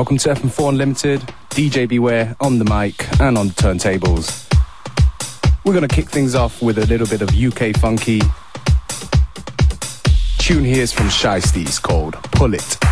Welcome to FM4 Unlimited, DJ Beware on the mic and on the turntables. We're going to kick things off with a little bit of UK funky. Tune here is from Shiesties called Pull It.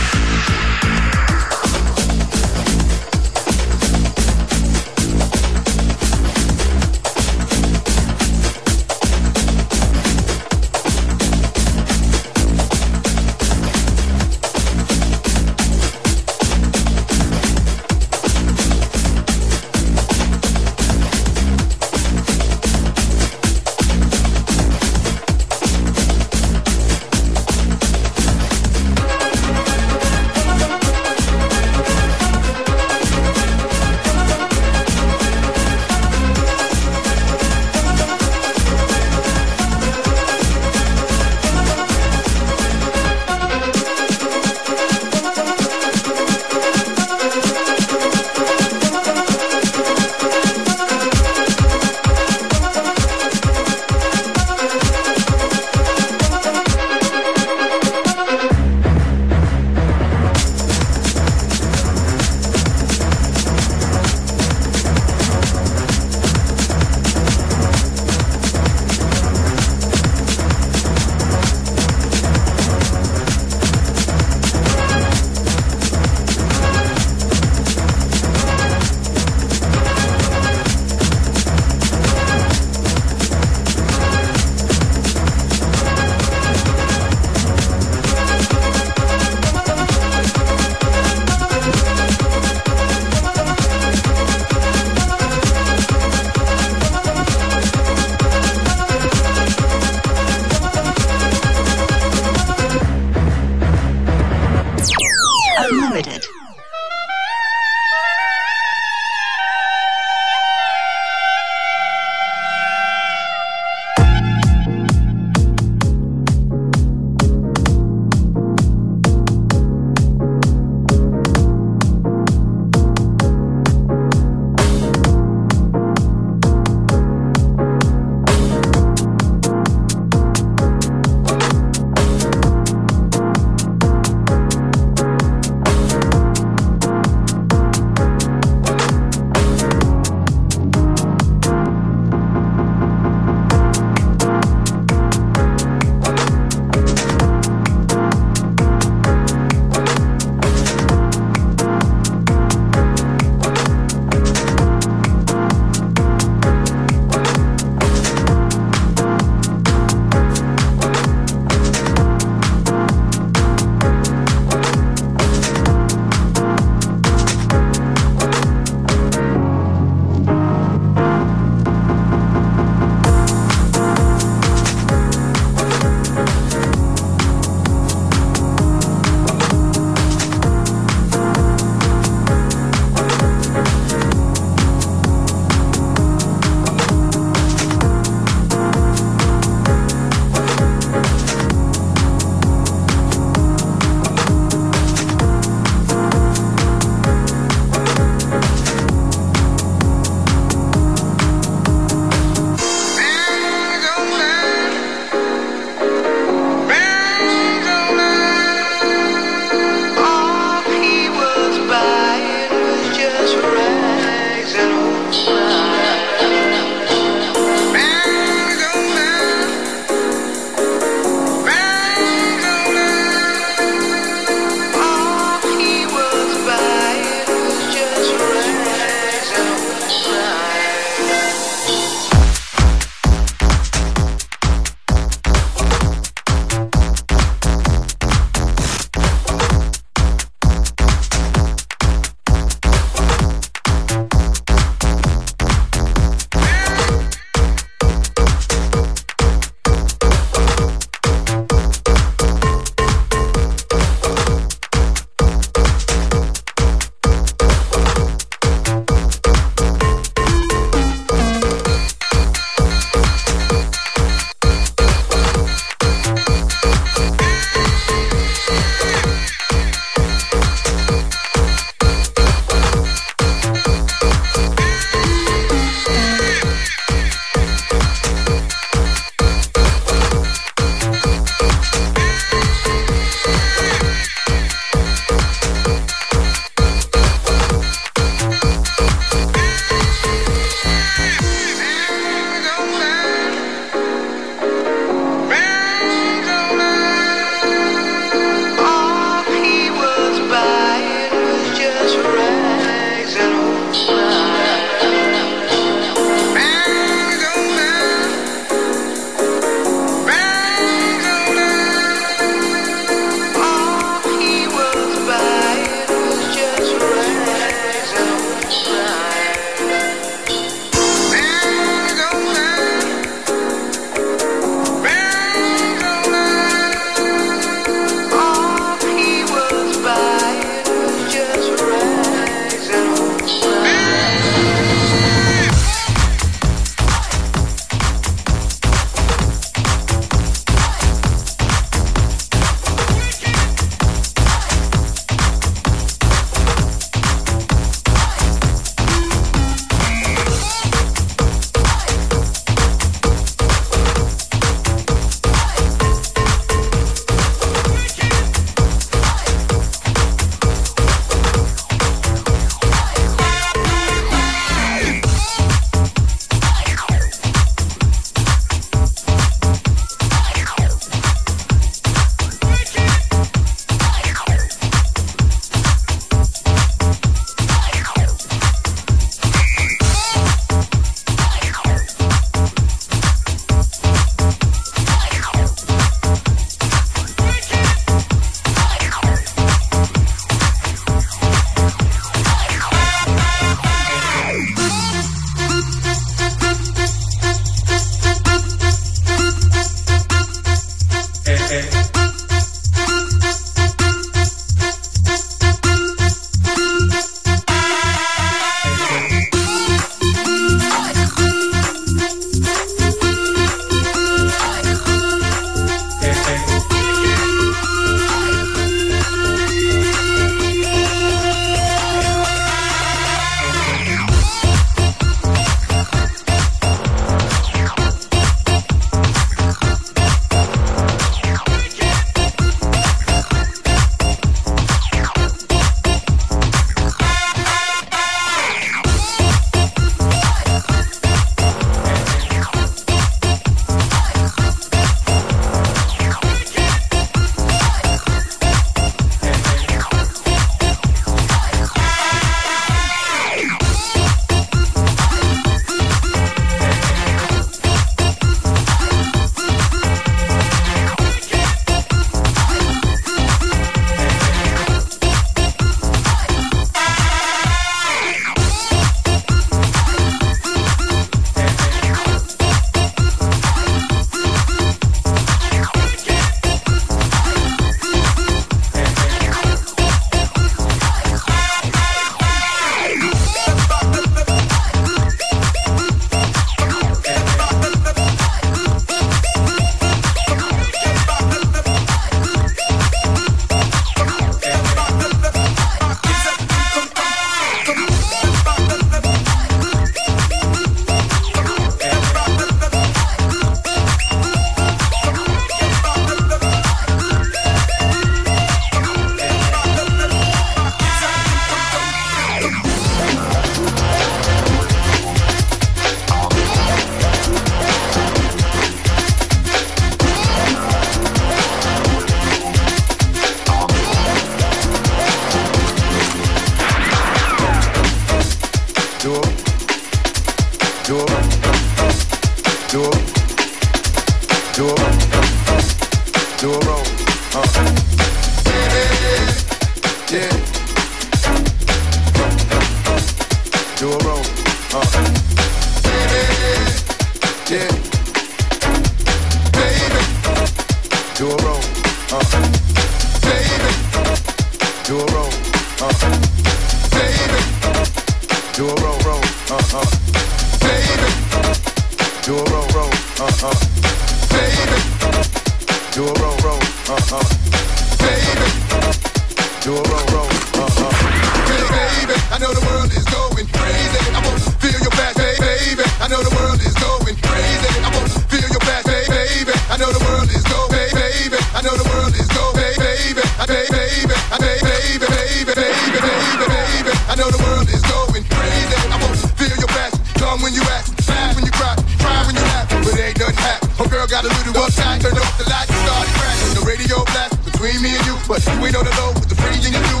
But we know the low with the free and you do.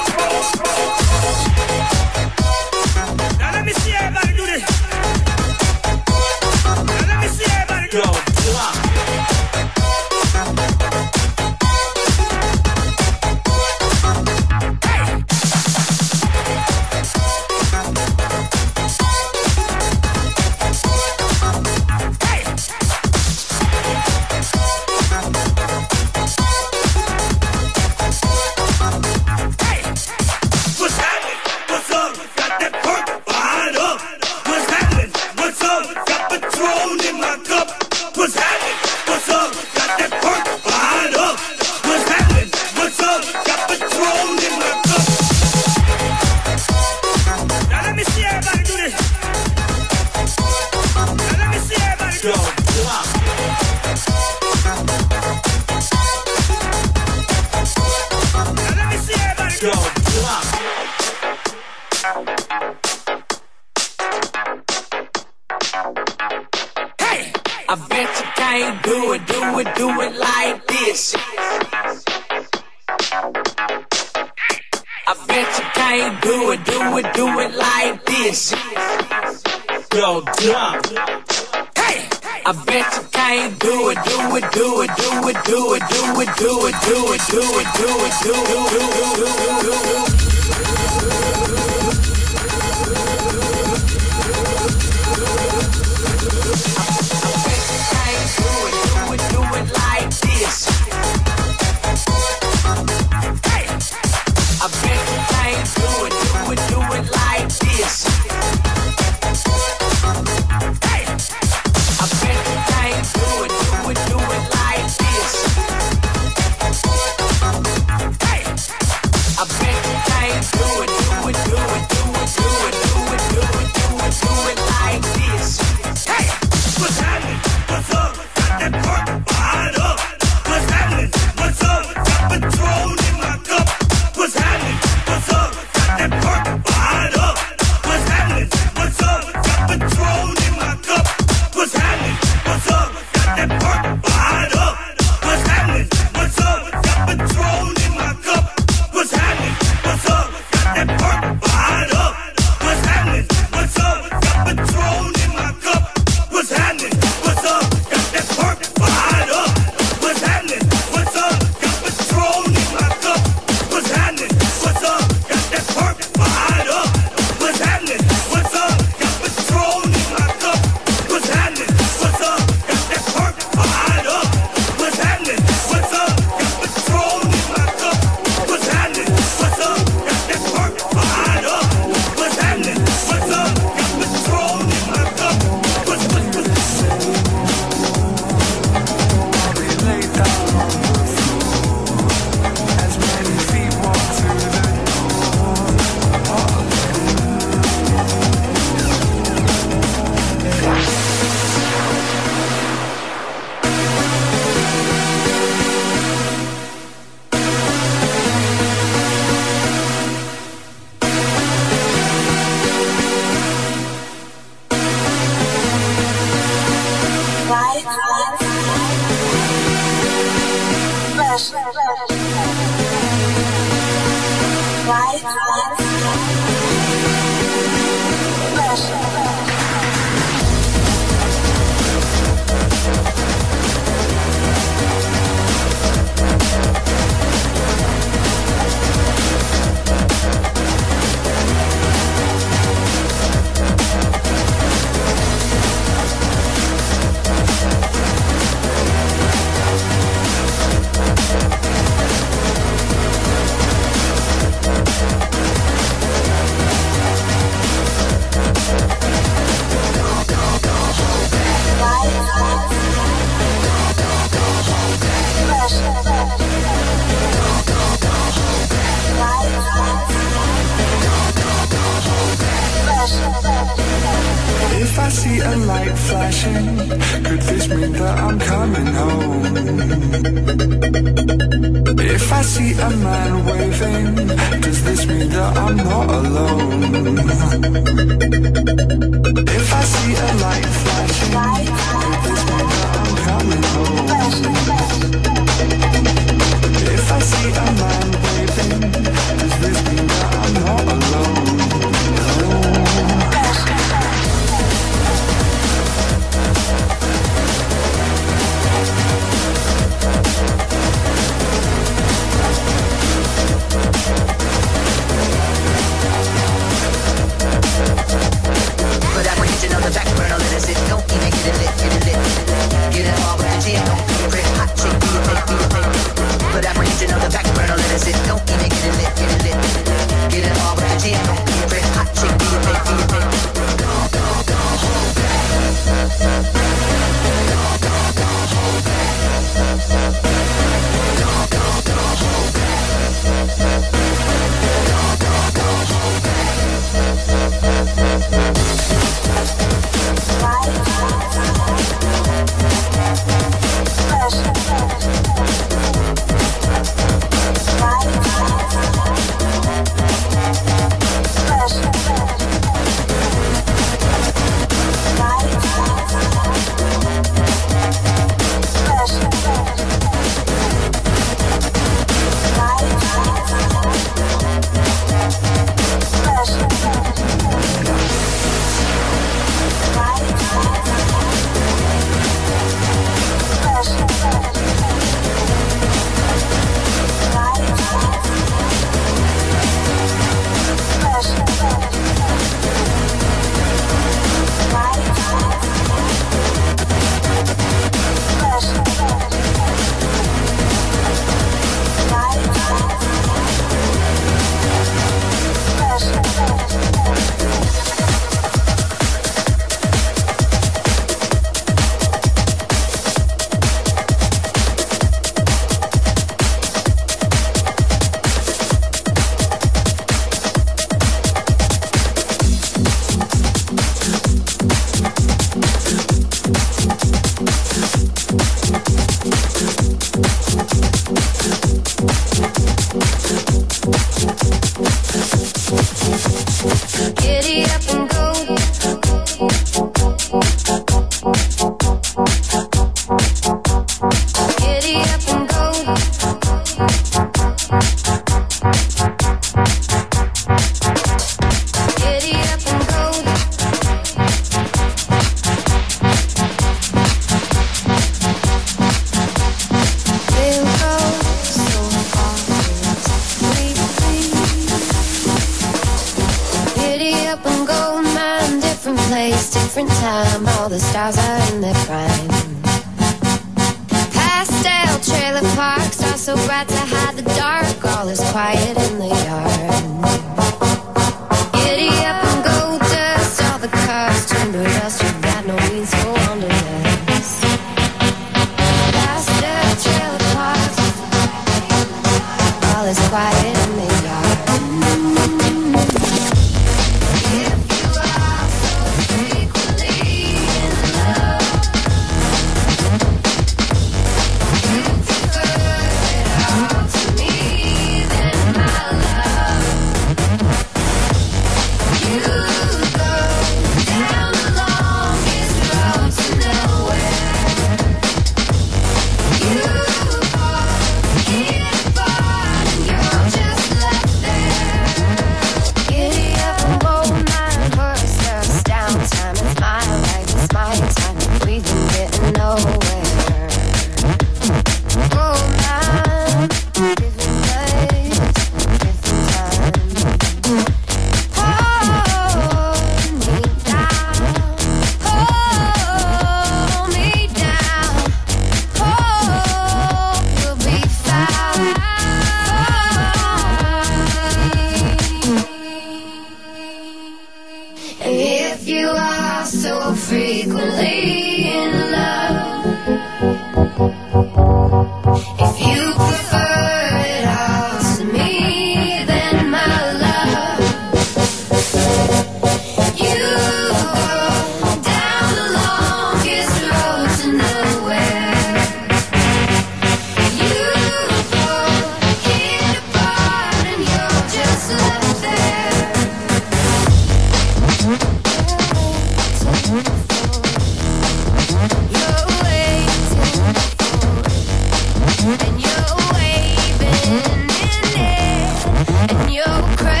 you crazy.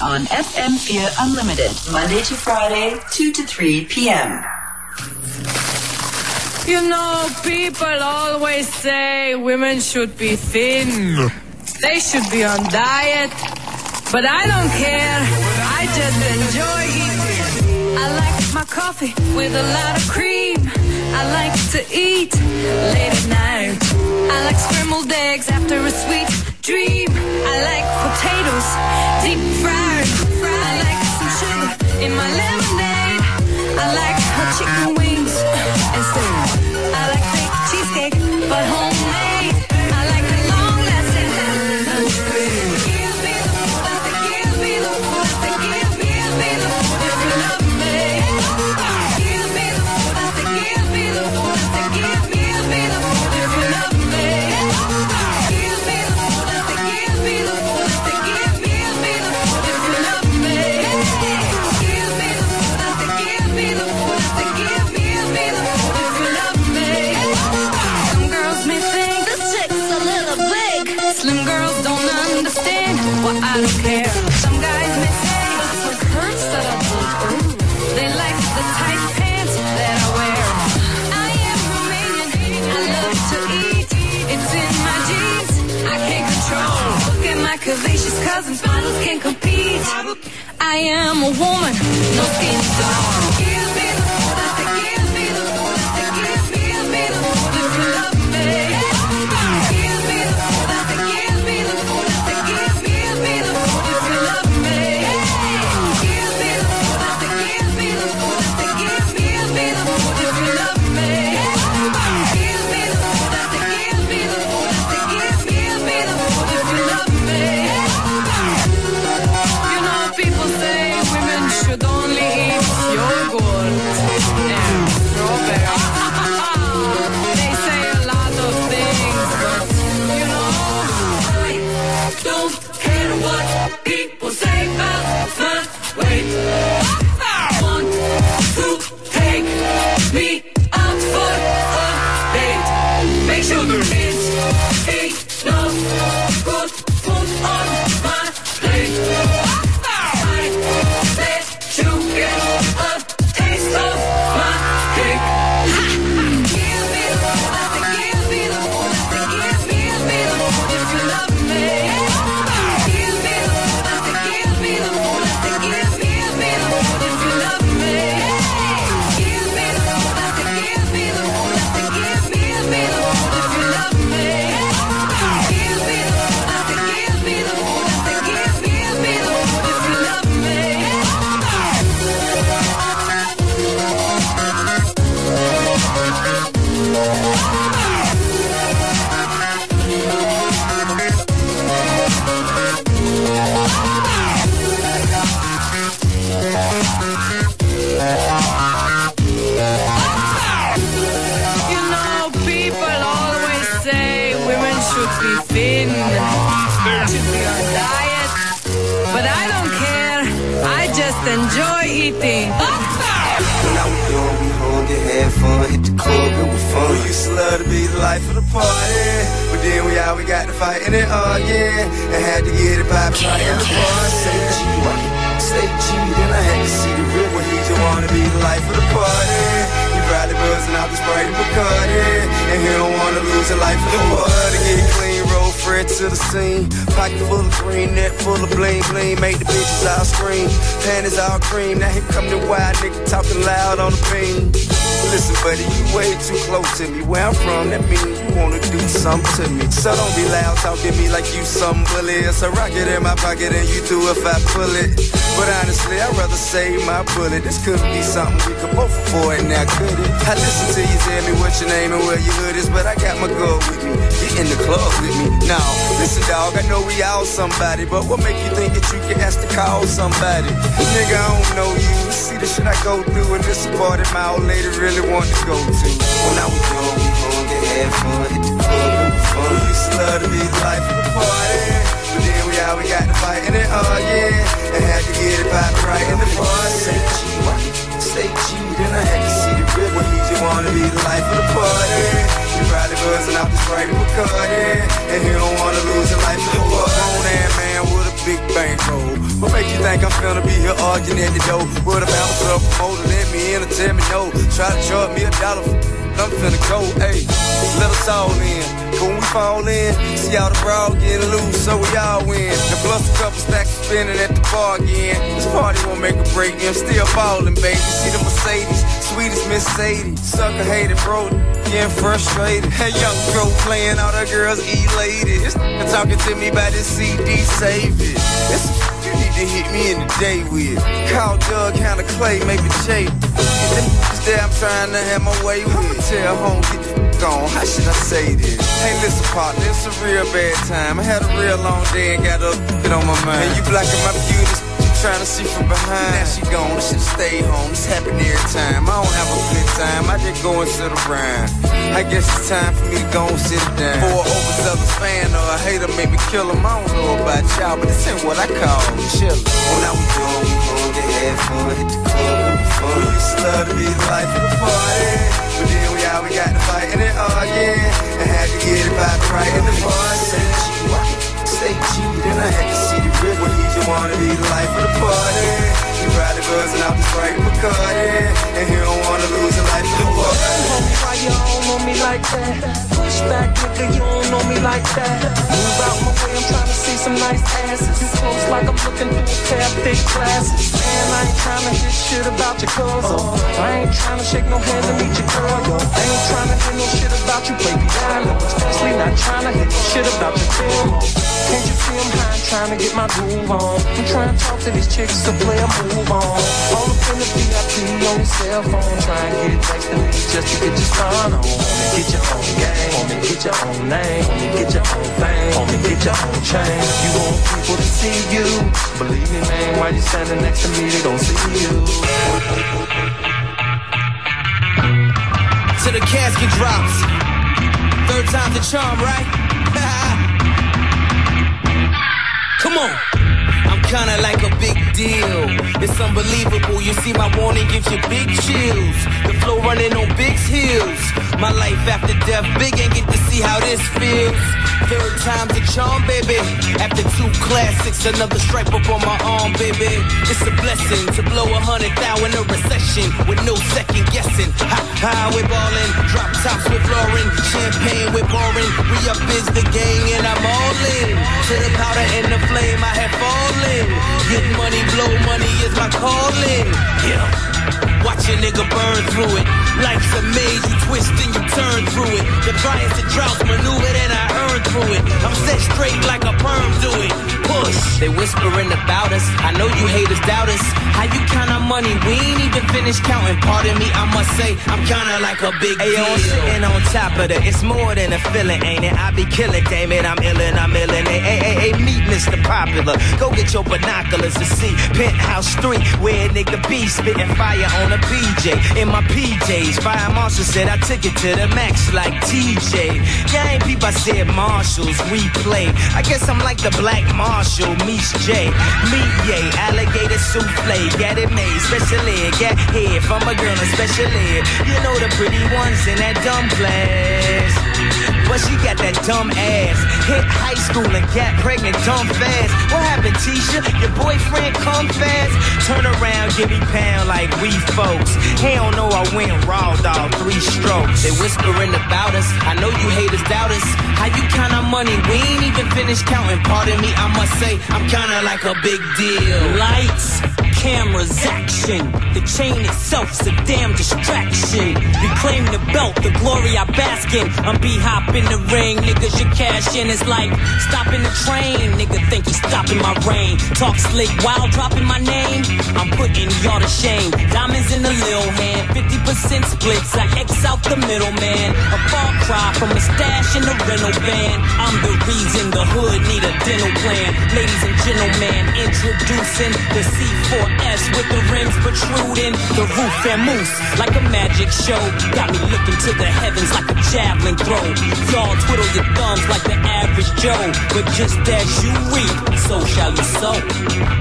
On FM Fear Unlimited, Monday to Friday, 2 to 3 p.m. You know, people always say women should be thin. They should be on diet. But I don't care. I just enjoy eating. I like my coffee with a lot of cream. I like to eat late at night. I like scrambled eggs after a sweet dream. I like potatoes deep fried. I like some sugar in my lemonade. I like hot chicken wings and steak. I like baked cheesecake, but homemade. Am a woman. No skin tone. Fight and it uh, again. And had to get it poppin' right in the bar. Say G, stay G, then I had to see the real one. He just wanna be the life of the party. He probably buzzing out the Sprite and Bacardi. And he don't wanna lose a life of the party. Get clean, roll Fred to the scene. Pocket full of green, net full of bling bling. Make the bitches all scream. Panties all cream. Now here come the wild nigga talking loud on the beam. Listen, buddy, you way too close to me. Where I'm from, that means you wanna do something to me. So don't be loud talking to me like you some bully. It's a rocket in my pocket and you do if I pull it. But honestly, I'd rather save my bullet. This could be something we could both afford now, could it? I listen to you tell me what your name and where your hood is, but I got my girl with Get in the club with me. Now, listen, dog, I know we all somebody, but what make you think that you can ask to call somebody? Nigga, I don't know you. See the shit I go through, and this a party my old lady really want to go to. When I was young, we hung and had fun, hit the club, fun. We to love life of the party. But then we we got to fight and it, oh yeah. And had to get it poppin' right in the bar. Say G, stay G, then I had to see just wanna be the life of the party. He probably buzzing the Sprite and Bacardi. And he don't wanna lose a life party. On that man with a big bankroll. What make you think I'm finna be here arguing at the door? What about a promoter? Let me in and tell me no. Try to charge me a dollar I'm finna go, ayy. Let us all in. When we fall in, see how the brawl getting loose, so we all win. And plus a couple stacks spinning at the bar again. This party won't make a break, I'm still ballin', baby. See the Mercedes, sweetest Miss Sadie. Sucker hated, bro, getting frustrated. Hey, young bro playing, all the girls elated. And talking to me about this CD, save it. This you need to hit me in the day with. Call Doug, Hannah Clay, maybe Jay. There I'm trying to have my way with. I'ma tell home, get the f on. How should I say this? Hey, listen, partner, it's a real bad time. I had a real long day and got up, get on my mind. And you blocking my this trying to see from behind. Now she gone, should stay home. It's happening every time. I don't have a good time. I just go and sit around. I guess it's time for me to go and sit down. For an overzealous fan or a hater, maybe kill him. I don't know about y'all, but this ain't what I call chill. When I was young, we hung and had fun, hit the club, fun. We used to love to be the life of the party. But then we out, we got to fight and it all again. And had to get it poppin' right in the. Say G, stay G, then I had to see the real one. He just wanna be the life of the party. He probably buzzing off the Sprite and. And he don't wanna lose a life the party. Homie, why you don't know me like that? Push back, nigga, you don't know me like that. Move out my way, I'm trying to see some nice asses. You close like I'm looking through a pair of thick glasses. Man, I ain't trying to hear shit about your cousin. Uh, I ain't trying to shake no hands and meet your girl. I ain't trying to hear no shit about you play piano. Especially not trying to hear no shit about your film. Can't you see I'm high, I'm trying to get my groove on. I'm trying to talk to these chicks to play a move on. All up in the VIP on your cell phone, trying to get next to me just to get your son on. Get your own game, homie, get your own name, homie, get your own fame, homie, get your own chain. You want people to see you, believe me, man. While you standing next to me, they gon' see you. till the casket drops. Third time's the charm, right? Come on. Kinda like a big deal. It's unbelievable. You see, my warning gives you big chills. The flow running on big hills. My life after death, big and get to see how this feels. Third time's a charm, baby. After two classics, another stripe up on my arm, baby. It's a blessing to blow a hundred thou in a recession with no second guessing. Ha ha, we're ballin'. Drop tops with Lauren, champagne with boring. We up is the gang and I'm all in. To the powder and the flame, I have fallen. Get money, blow money is my calling. Yeah. Watch a nigga burn through it. Life's a maze, you twist and you turn through it. The driest of droughts maneuver and I earn through it. I'm set straight like a perm do it. Push. They whispering about us. I know you haters doubt us. How you count our money? We ain't even finished counting. Pardon me, I must say I'm kinda like a big Hey, yo, I'm sitting on top of it. It's more than a feeling, ain't it? I be killing, damn it. I'm illin', I'm illin'. Hey, hey, hey, hey, meet Mr. Popular. Go get your binoculars to see Penthouse Street, where nigga be spitting fire on a PJ in my PJs. Fire Marshall said I took it to the max like TJ. Yeah, ain't people said Marshalls, we play. I guess I'm like the Black Marshall, Meets J. Meet yay, alligator souffle, get it made, special ed, get head from a girl in special ed. You know the pretty ones in that dumb class. But she got that dumb ass. Hit high school and got pregnant dumb fast. What happened, Tisha? Your boyfriend come fast? Turn around, give me pound like we folks. Hell no, I went raw dog, three strokes. They whispering about us. I know you haters doubt us. How you count our money? We ain't even finished counting. Pardon me, I must say, I'm kinda like a big deal. Lights cameras, action. The chain itself's a damn distraction. Reclaim the belt, the glory I bask in. I'm B-hop in the ring, niggas your cash in. It's like stopping the train. Nigga think he's stopping my rain. Talk slick while dropping my name. I'm putting y'all to shame. Diamonds in the lil hand, 50% splits. I X out the middleman. A far cry from a stash in the rental van. I'm the reason the hood need a dental plan. Ladies and gentlemen, introducing the C4 S with the rims protruding, the roof and moose like a magic show. Got me looking to the heavens like a javelin throw. Y'all twiddle your thumbs like the average Joe, but just as you reap, so shall you sow.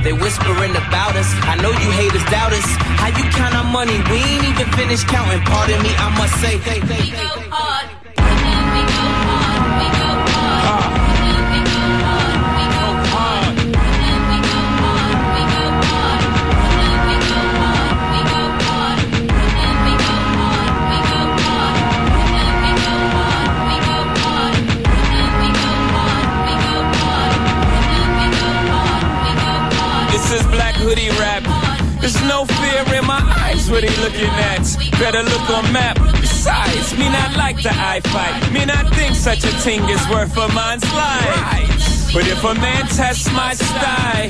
They whispering about us. I know you haters doubt us. How you count our money? We ain't even finished counting. Pardon me, I must say. Hey, hey, hey, hoodie rap. There's no fear in my eyes, what he looking at? Better look on map. Besides, me not like the eye fight. Me not think such a thing is worth a man's life. But if a man tests my style,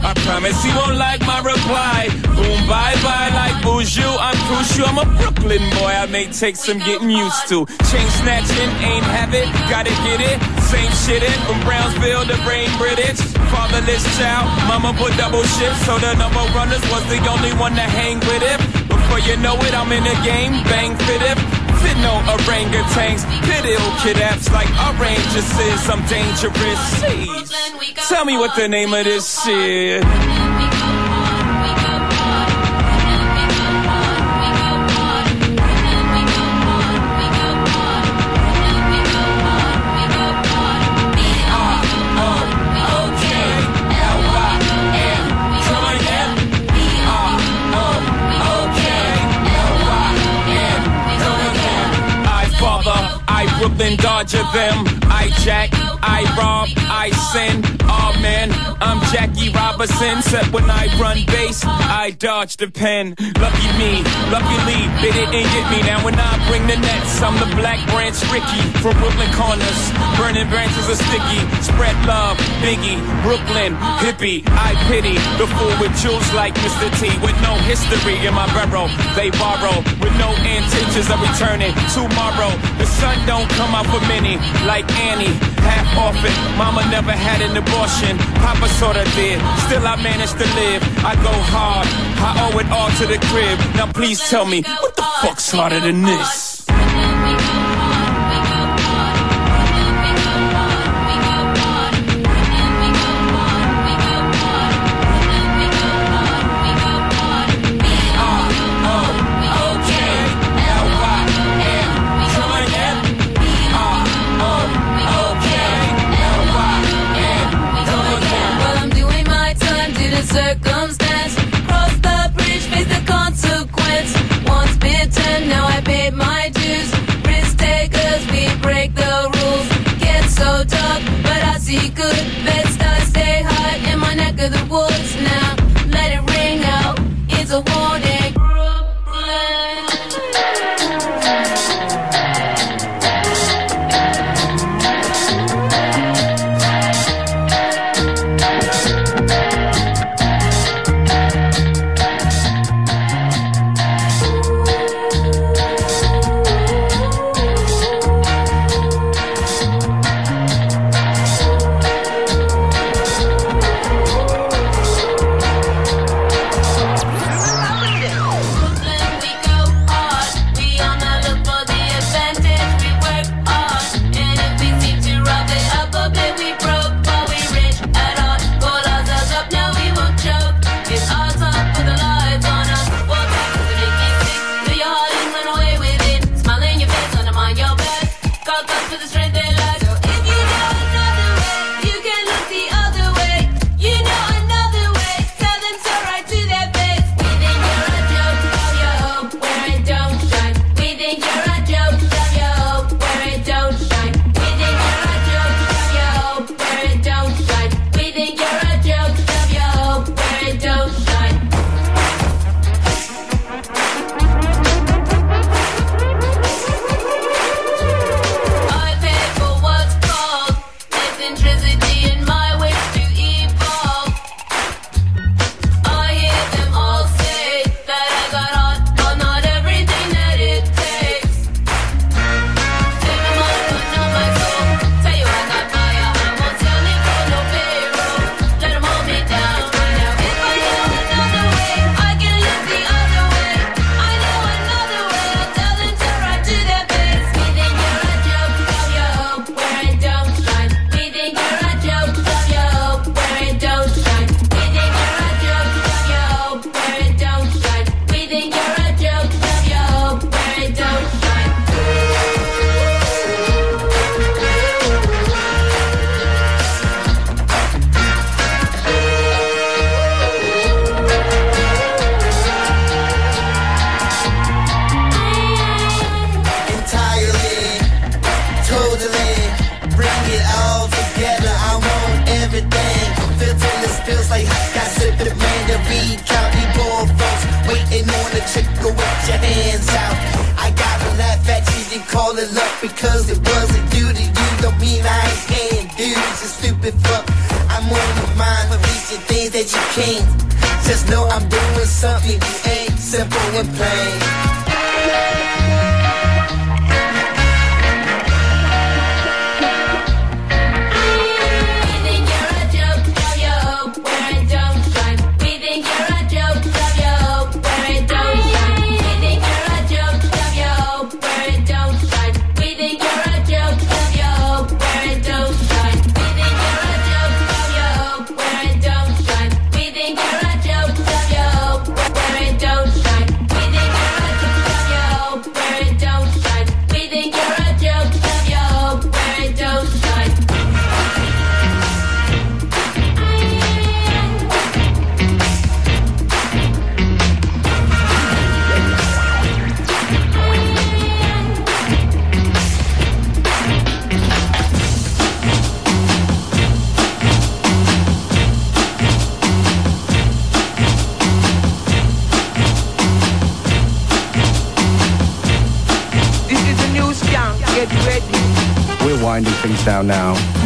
I promise he won't like my reply. Boom, bye bye, like Buju. I'm crucial. I'm a Brooklyn boy. I may take some getting used to. Chain snatching, ain't have it, gotta get it. Same shit in from Brownsville to Brain British. Fatherless child, mama put double shifts, so the number runners was the only one to hang with it. Before you know it, I'm in the game, bang fit it. Fit no orangutans, pit ill kidnaps like oranges I'm dangerous. Jeez. Tell me what the name of this shit. Brooklyn Dodger them. I jack, I rob, I sin. Oh man, I'm Jackie Robinson. Except when I run base, I dodge the pen. Lucky me, luckily they didn't get me. Now when I bring the nets, I'm the Black Branch Rickey from Brooklyn corners. Burning branches are sticky. Spread love, Biggie, Brooklyn, hippie. I pity the fool with jewels like Mr. T with no history in my barrel. They borrow with no intentions of returning tomorrow. The sun don't come out for many like Annie. Half orphan, mama never had an abortion. Papa sorta did. Still I managed to live. I go hard. I owe it all to the crib. Now please tell me, what the fuck's harder than this? circumstance. Cross the bridge, face the consequence. Once bitten, now I paid my dues. Risk takers, we break the rules. Get so tough, but I see good.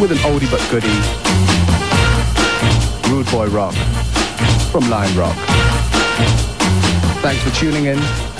with an oldie but goodie, Rude Boy Rock from Lion Rock. Thanks for tuning in.